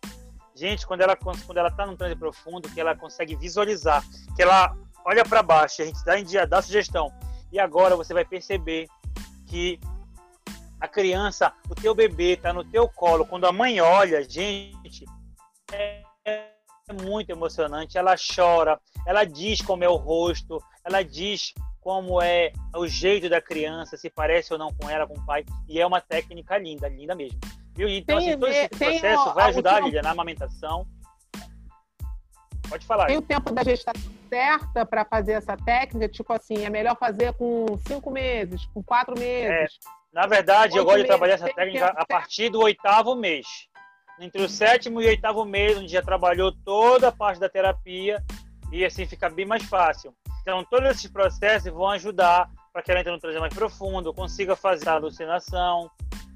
[SPEAKER 2] Gente, quando ela quando ela está num transe profundo, que ela consegue visualizar, que ela olha para baixo, a gente dá, dia, dá sugestão. E agora você vai perceber que a criança, o teu bebê está no teu colo. Quando a mãe olha, gente, é, é muito emocionante. Ela chora, ela diz como é o rosto, ela diz como é o jeito da criança, se parece ou não com ela, com o pai. E é uma técnica linda, linda mesmo. Viu? Então, tem, assim, todo esse processo vai ajudar a Lília na amamentação. Pode falar.
[SPEAKER 1] Tem o tempo da gestação certa para fazer essa técnica? Tipo assim, é melhor fazer com cinco meses, com quatro meses? É,
[SPEAKER 2] na verdade, eu gosto meses, de trabalhar essa técnica a partir do oitavo mês. Entre o sétimo e o oitavo mês, onde já trabalhou toda a parte da terapia e assim fica bem mais fácil. Então, todos esses processos vão ajudar para que ela entre no transe mais profundo, consiga fazer a alucinação.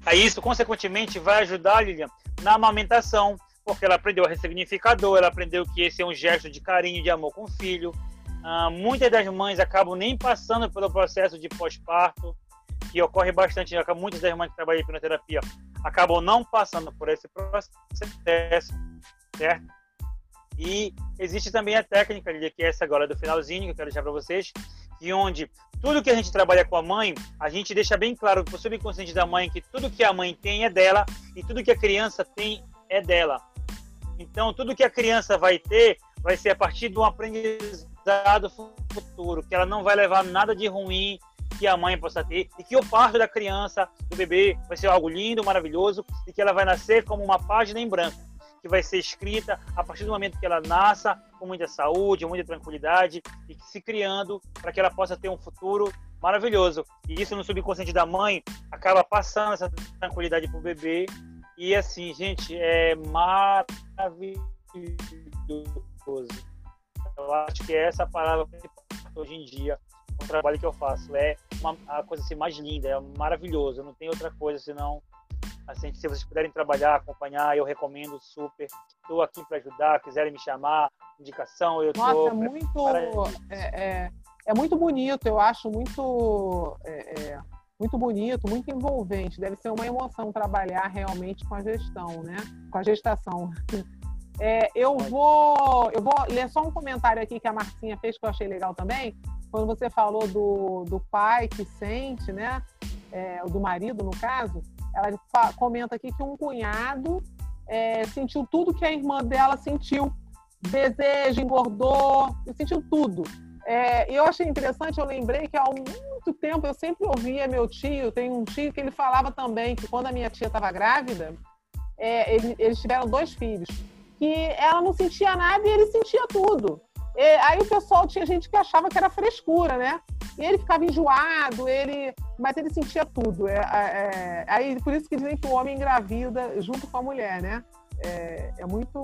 [SPEAKER 2] Aí isso, consequentemente, vai ajudar, Lilian, na amamentação, porque ela aprendeu a ressignificador, ela aprendeu que esse é um gesto de carinho, de amor com o filho. Ah, muitas das mães acabam nem passando pelo processo de pós-parto, que ocorre bastante, muitas das mães que trabalham em hipnoterapia acabam não passando por esse processo, certo? E existe também a técnica, que é essa agora do finalzinho, que eu quero deixar para vocês, e onde tudo que a gente trabalha com a mãe, a gente deixa bem claro para o subconsciente da mãe que tudo que a mãe tem é dela e tudo que a criança tem é dela. Então, tudo que a criança vai ter vai ser a partir de um aprendizado futuro, que ela não vai levar nada de ruim que a mãe possa ter e que o parto da criança, do bebê, vai ser algo lindo, maravilhoso e que ela vai nascer como uma página em branco, que vai ser escrita a partir do momento que ela nasça com muita saúde, muita tranquilidade e que se criando para que ela possa ter um futuro maravilhoso. E isso no subconsciente da mãe acaba passando essa tranquilidade para o bebê e assim, gente, é maravilhoso. Eu acho que é essa palavra hoje em dia o trabalho que eu faço. É uma, a coisa assim, mais linda, é maravilhoso. Não tem outra coisa senão. Assim, se vocês puderem trabalhar, acompanhar, eu recomendo super. Estou aqui para ajudar, quiserem me chamar, indicação, eu
[SPEAKER 1] Nossa,
[SPEAKER 2] tô
[SPEAKER 1] é muito, é, é, é, muito bonito, eu acho muito é, é muito bonito, muito envolvente. Deve ser uma emoção trabalhar realmente com a gestão, né? Com a gestação. É, eu vou eu vou ler só um comentário aqui que a Marcinha fez que eu achei legal também. Quando você falou do, do pai que sente, né? É, do marido, no caso, ela comenta aqui que um cunhado é, sentiu tudo que a irmã dela sentiu. Desejo, engordou, sentiu tudo. É, eu achei interessante, eu lembrei que há muito tempo eu sempre ouvia meu tio, tem um tio que ele falava também que quando a minha tia estava grávida, é, ele, eles tiveram dois filhos, que ela não sentia nada e ele sentia tudo. E, aí o pessoal tinha gente que achava que era frescura, né? E ele ficava enjoado, ele, mas ele sentia tudo. É, é, aí por isso que dizem que o homem engravida junto com a mulher, né? É, é muito,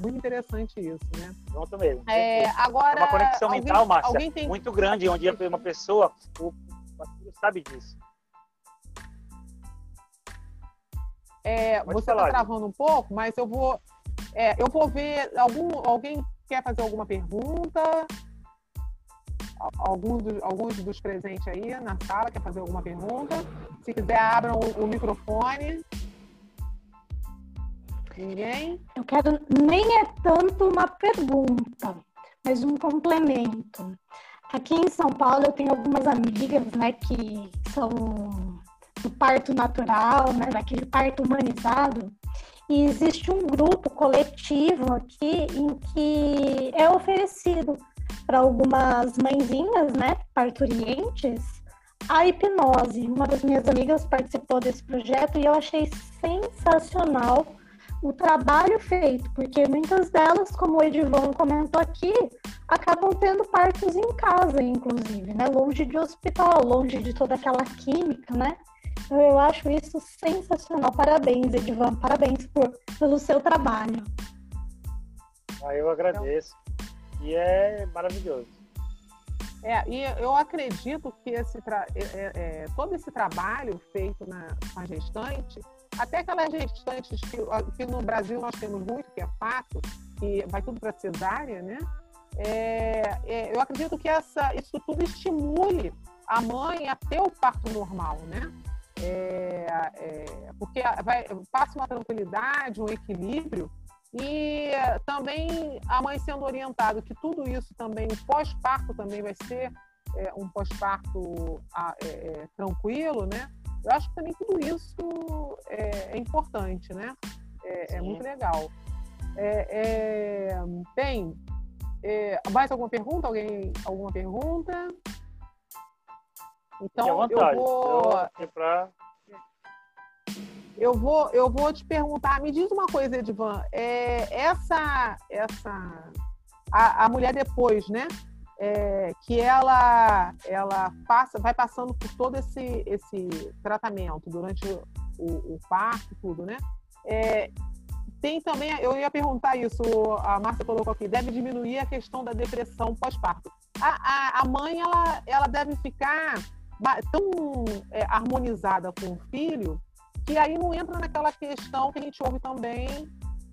[SPEAKER 1] muito interessante isso, né?
[SPEAKER 2] Junto mesmo.
[SPEAKER 1] É, agora,
[SPEAKER 2] é uma conexão
[SPEAKER 1] alguém,
[SPEAKER 2] mental, Márcia,
[SPEAKER 1] tem...
[SPEAKER 2] muito grande, onde uma pessoa, sabe disso.
[SPEAKER 1] É, você está travando um pouco, mas eu vou, é, eu vou ver algum, alguém quer fazer alguma pergunta? Alguns dos, alguns dos presentes aí na sala quer fazer alguma pergunta? Se quiser, abram o, o microfone. Ninguém?
[SPEAKER 3] Eu quero, nem é tanto uma pergunta, mas um complemento. Aqui em São Paulo eu tenho algumas amigas, né, que são do parto natural, né, daquele parto humanizado, e existe um grupo coletivo aqui em que é oferecido para algumas mãezinhas, né, parturientes, a hipnose. Uma das minhas amigas participou desse projeto e eu achei sensacional o trabalho feito, porque muitas delas, como o Edivon comentou aqui, acabam tendo partos em casa, inclusive, né? Longe de hospital, longe de toda aquela química, né? Então, eu acho isso sensacional. Parabéns, Edvan. Parabéns por, pelo seu trabalho.
[SPEAKER 2] Ah, eu agradeço. E é maravilhoso.
[SPEAKER 1] É, e eu acredito que esse tra... é, é, é todo esse trabalho feito na, com a gestante, até aquelas gestantes que, que, no Brasil nós temos muito, que é fato, que vai tudo para cesárea, né? É, é, eu acredito que essa, isso tudo estimule a mãe a ter o parto normal, né? é, é, porque vai, passa uma tranquilidade, um equilíbrio, e também a mãe sendo orientada que tudo isso também, o pós-parto também vai ser é, um pós-parto é, é, tranquilo, né? Eu acho que também tudo isso é, é importante, né? É, muito legal. bem, mais alguma pergunta? Alguém, alguma pergunta? Então eu vou. Eu vou, eu vou te perguntar. Me diz uma coisa, Edvan. É, essa, essa, a, a mulher depois, né? É, que ela, ela passa, vai passando por todo esse, esse tratamento durante o, o parto, tudo, né? É, tem também, eu ia perguntar isso, a Márcia colocou aqui, deve diminuir a questão da depressão pós-parto. A, a, a, mãe, ela, ela deve ficar tão é, harmonizada com o filho que aí não entra naquela questão que a gente ouve também,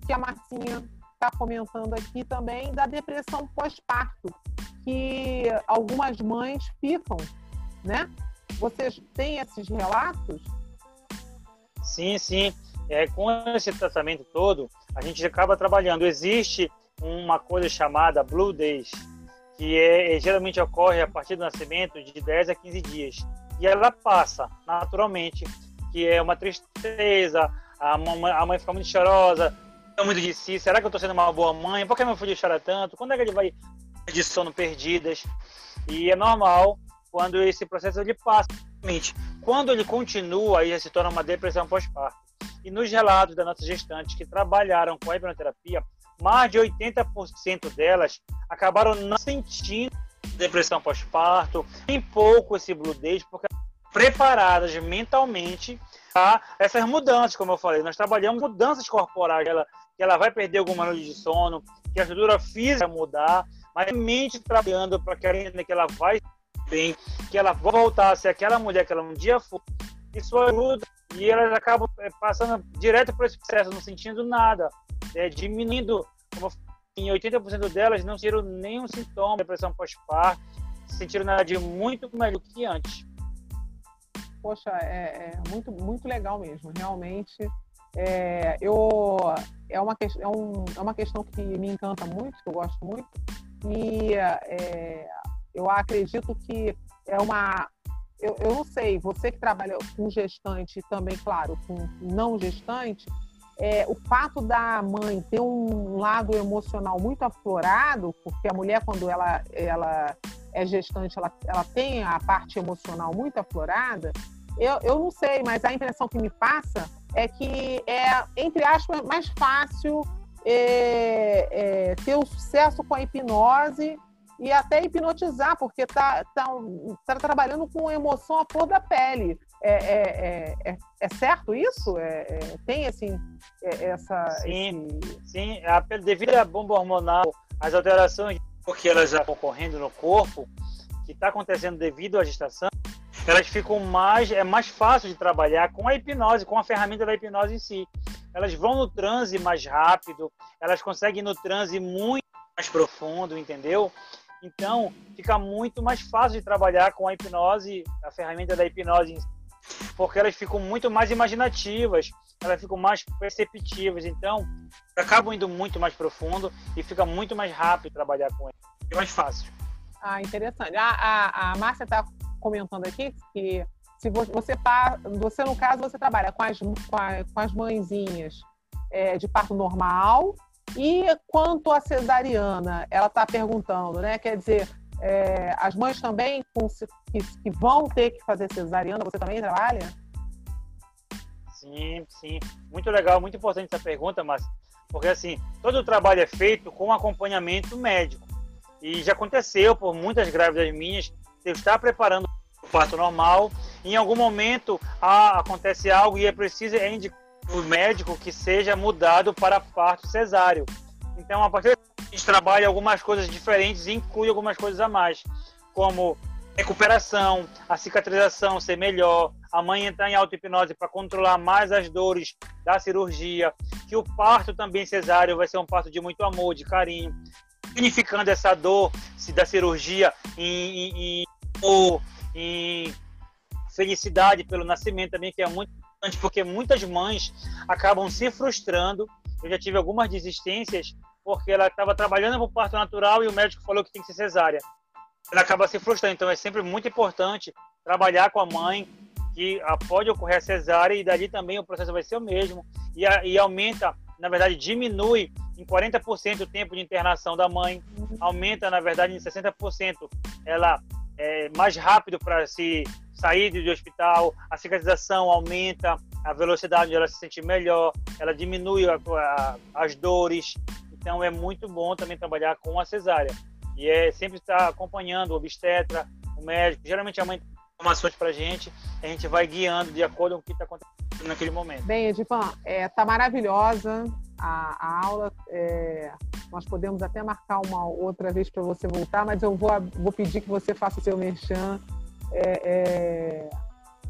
[SPEAKER 1] que a Marcinha está comentando aqui também, da depressão pós-parto, que algumas mães ficam, né? Vocês têm esses relatos?
[SPEAKER 2] Sim, sim. É, com esse tratamento todo, a gente acaba trabalhando. Existe uma coisa chamada Blue Days, que é, geralmente ocorre a partir do nascimento de 10 a 15 dias. E ela passa naturalmente, que é uma tristeza, a mãe fica muito chorosa, muito de si, será que eu estou sendo uma boa mãe? Por que meu filho chora tanto? Quando é que ele vai de sono perdidas? E é normal quando esse processo ele passa. Quando ele continua, aí se torna uma depressão pós-parto. E nos relatos das nossas gestantes que trabalharam com a hipnoterapia, mais de 80% delas acabaram não sentindo depressão pós-parto, em pouco esse blue days, porque preparadas mentalmente essas mudanças, como eu falei. Nós trabalhamos mudanças corporais, ela, que ela vai perder alguma noite de sono, que a estrutura física vai mudar, mas a mente trabalhando para que ela, que vai bem, que ela voltar a ser aquela mulher que ela um dia foi. Isso ajuda e elas acabam é, passando direto por esse processo, não sentindo nada, é, diminuindo, como em 80% delas não sentiram nenhum sintoma de depressão pós-parto, sentiram nada de muito melhor que antes.
[SPEAKER 1] Poxa, é, é muito, muito legal mesmo, realmente. É, eu, é, uma, é, um, é uma questão que me encanta muito, que eu gosto muito, e é, eu acredito que é uma, eu, eu não sei, você que trabalha com gestante também, claro, com não gestante, é, o fato da mãe ter um lado emocional muito aflorado, porque a mulher, quando ela, ela é gestante, ela, ela tem a parte emocional muito aflorada, eu, eu não sei, mas a impressão que me passa é que é, entre aspas, mais fácil é, é, ter o sucesso com a hipnose e até hipnotizar, porque está tá, tá trabalhando com emoção à flor da pele. É, é, é, é certo isso? tem assim, essa.
[SPEAKER 2] Sim, esse... sim. A, devido à bomba hormonal, as alterações, porque elas já estão ocorrendo no corpo, que está acontecendo devido à gestação, elas ficam mais. É mais fácil de trabalhar com a hipnose, com a ferramenta da hipnose em si. Elas vão no transe mais rápido, elas conseguem ir no transe muito mais profundo, entendeu? Então, fica muito mais fácil de trabalhar com a hipnose, a ferramenta da hipnose, porque elas ficam muito mais imaginativas, elas ficam mais perceptivas. Então, acabam indo muito mais profundo e fica muito mais rápido trabalhar com elas. É mais fácil.
[SPEAKER 1] Ah, interessante. A, a, a Márcia está comentando aqui que se você, você, no caso, você trabalha com as, com, a, com as mãezinhas é, de parto normal e quanto à cesariana, ela está perguntando, né? Quer dizer, é, as mães também com, que, que, vão ter que fazer cesariana, você também trabalha?
[SPEAKER 2] Sim, sim. Muito legal, muito importante essa pergunta, mas porque assim, todo o trabalho é feito com acompanhamento médico. E já aconteceu por muitas grávidas minhas, eu estar preparando o parto normal, em algum momento ah, acontece algo e é preciso é indicar o médico que seja mudado para parto cesáreo. Então, a partir gente trabalha algumas coisas diferentes e inclui algumas coisas a mais, como recuperação, a cicatrização ser melhor, a mãe entrar em auto-hipnose para controlar mais as dores da cirurgia, que o parto também cesáreo vai ser um parto de muito amor, de carinho, significando essa dor da cirurgia em, em, em, em felicidade pelo nascimento também, que é muito importante, porque muitas mães acabam se frustrando. Eu já tive algumas desistências porque ela estava trabalhando para o parto natural e o médico falou que tem que ser cesárea. Ela acaba se frustrando. Então é sempre muito importante trabalhar com a mãe que pode ocorrer a cesárea e dali também o processo vai ser o mesmo e, a, e aumenta, na verdade, diminui em 40% o tempo de internação da mãe, aumenta, na verdade, em 60% ela é mais rápido para se sair do hospital, a cicatrização aumenta, a velocidade ela se sente melhor, ela diminui a, a, as dores. Então é muito bom também trabalhar com a cesárea. E é sempre estar acompanhando o obstetra, o médico. Geralmente a mãe tem informações para a gente, a gente vai guiando de acordo com o que está acontecendo naquele momento.
[SPEAKER 1] Bem, Edivan, está é, tá maravilhosa a, a aula. É, nós podemos até marcar uma outra vez para você voltar, mas eu vou, vou pedir que você faça o seu merchan é, é,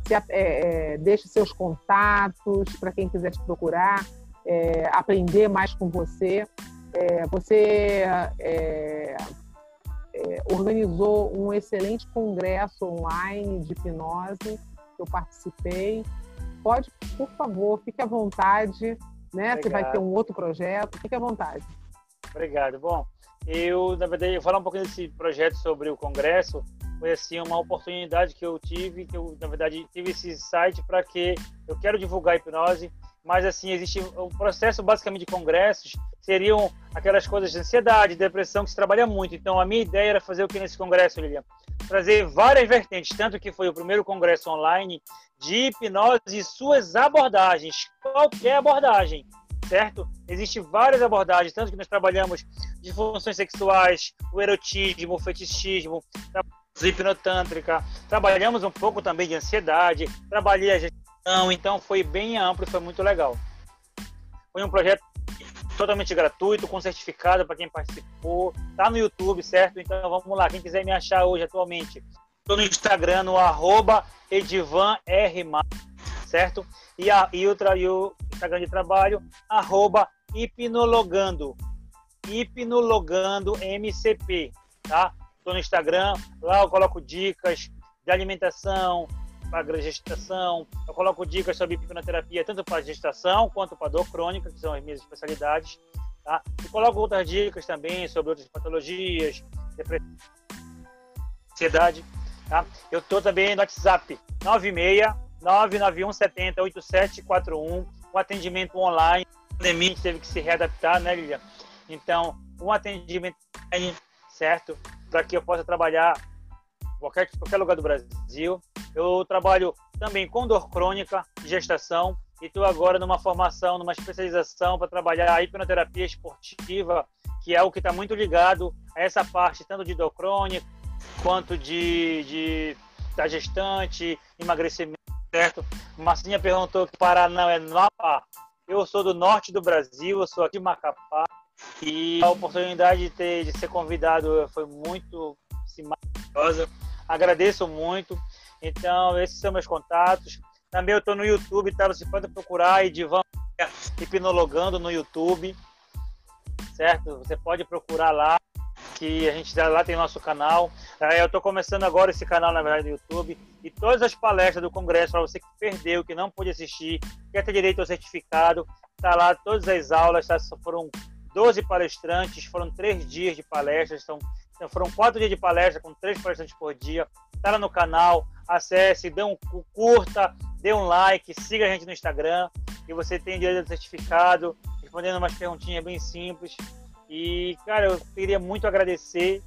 [SPEAKER 1] se, é, é, deixe seus contatos para quem quiser te procurar, é, aprender mais com você. Você organizou um excelente congresso online de hipnose, que eu participei. Pode, por favor, fique à vontade, né? Você vai ter um outro projeto, fique à vontade.
[SPEAKER 2] Obrigado. Bom, eu, na verdade, eu falar um pouquinho desse projeto sobre o congresso foi assim uma oportunidade que eu tive, que eu na verdade tive esse site para que eu quero divulgar a hipnose, mas assim existe o processo basicamente de congressos seriam aquelas coisas de ansiedade, depressão que se trabalha muito. Então a minha ideia era fazer o que nesse congresso, Lilian? Trazer várias vertentes, tanto que foi o primeiro congresso online de hipnose e suas abordagens, qualquer abordagem, certo? Existem várias abordagens, tanto que nós trabalhamos de funções sexuais, o erotismo, o fetichismo, hipnotântrica, trabalhamos um pouco também de ansiedade, trabalhei a gestão, então foi bem amplo foi muito legal. Foi um projeto totalmente gratuito, com certificado para quem participou, tá no YouTube, certo? Então vamos lá, quem quiser me achar hoje atualmente, estou no Instagram, no arroba certo? E, a, e, o, e o Instagram de trabalho, arroba hipnologando, hipnologando MCP, tá? Estou no Instagram, lá eu coloco dicas de alimentação, para gestação, eu coloco dicas sobre hipnoterapia, tanto para gestação quanto para dor crônica, que são as minhas especialidades. Tá? E coloco outras dicas também sobre outras patologias, depressão, ansiedade. Tá? Eu estou também no WhatsApp 96 991 70 8741, um atendimento online. A pandemia teve que se readaptar, né, Lilian? Então, um atendimento online, certo? para que eu possa trabalhar qualquer, qualquer lugar do Brasil. Eu trabalho também com dor crônica, gestação e estou agora numa formação, numa especialização para trabalhar a hipnoterapia esportiva, que é o que está muito ligado a essa parte tanto de dor crônica quanto de, de da gestante, emagrecimento, certo? Marcinha perguntou que Paraná é no. Eu sou do norte do Brasil, eu sou aqui de Macapá e a oportunidade de, ter, de ser convidado foi muito assim, maravilhosa. Agradeço muito. Então, esses são meus contatos. Também eu estou no YouTube, tá? Você pode procurar Edivan Hipnologando no YouTube, certo? Você pode procurar lá, que a gente lá tem nosso canal. É, eu estou começando agora esse canal, na verdade, no YouTube. E todas as palestras do Congresso, para você que perdeu, que não pôde assistir, quer ter direito ao certificado, tá lá todas as aulas, tá? Foram 12 palestrantes, foram três dias de palestras, então, então foram quatro dias de palestra com três palestrantes por dia. Está lá no canal, acesse, dê um curta, dê um like, siga a gente no Instagram e você tem direito ao certificado, respondendo umas perguntinhas bem simples. E, cara, eu queria muito agradecer,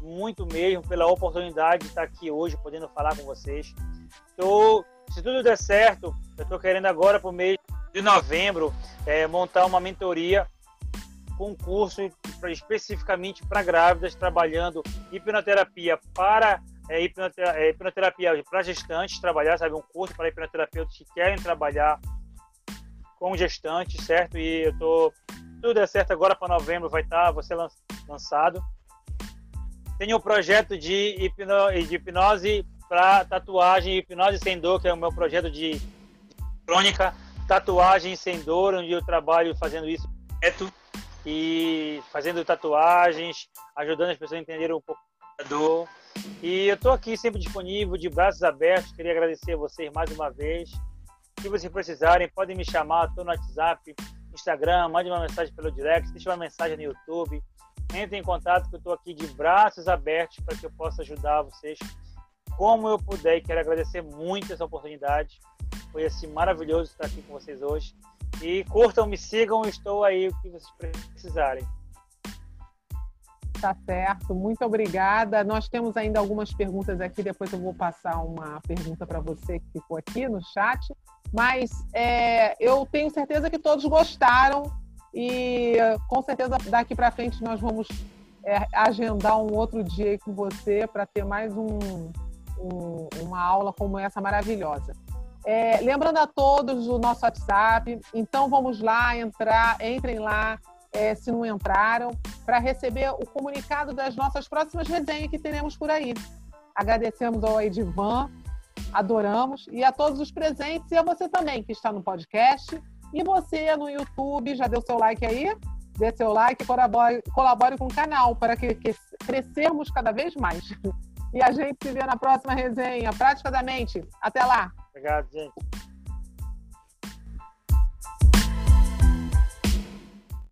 [SPEAKER 2] muito mesmo, pela oportunidade de estar aqui hoje, podendo falar com vocês. Tô, se tudo der certo, eu estou querendo agora, por mês de novembro, é, montar uma mentoria com curso especificamente para grávidas, trabalhando hipnoterapia para é, hipnoterapia, é, hipnoterapia para gestantes, trabalhar, sabe, um curso para hipnoterapeutas que querem trabalhar com gestantes, certo? E eu tô tudo é certo agora para novembro vai estar, tá, vai ser lançado. Tenho um projeto de, hipno, de hipnose para tatuagem, hipnose sem dor, que é o meu projeto de crônica, tatuagem sem dor, onde eu trabalho fazendo isso direto e fazendo tatuagens, ajudando as pessoas a entenderem um pouco dor. E eu estou aqui sempre disponível, de braços abertos. Queria agradecer a vocês mais uma vez. Se vocês precisarem, podem me chamar. Estou no WhatsApp, Instagram, mande uma mensagem pelo direct, deixe uma mensagem no YouTube. Entre em contato que eu estou aqui de braços abertos para que eu possa ajudar vocês como eu puder. E quero agradecer muito essa oportunidade. Foi assim maravilhoso estar aqui com vocês hoje. E curtam, me sigam, estou aí o que vocês precisarem.
[SPEAKER 1] Tá certo, muito obrigada. Nós temos ainda algumas perguntas aqui, depois eu vou passar uma pergunta para você que ficou aqui no chat. Mas é, eu tenho certeza que todos gostaram e com certeza daqui para frente nós vamos é, agendar um outro dia com você para ter mais um, um, uma aula como essa maravilhosa. É, lembrando a todos o nosso WhatsApp, então vamos lá, entrar, entrem lá, é, se não entraram, para receber o comunicado das nossas próximas resenhas que teremos por aí. Agradecemos ao Edivan, adoramos, e a todos os presentes, e a você também que está no podcast, e você no YouTube, já deu seu like aí? Dê seu like e colabore, colabore com o canal para que, que crescermos cada vez mais. E a gente se vê na próxima resenha. Prática da mente. Até lá!
[SPEAKER 2] Obrigado, gente.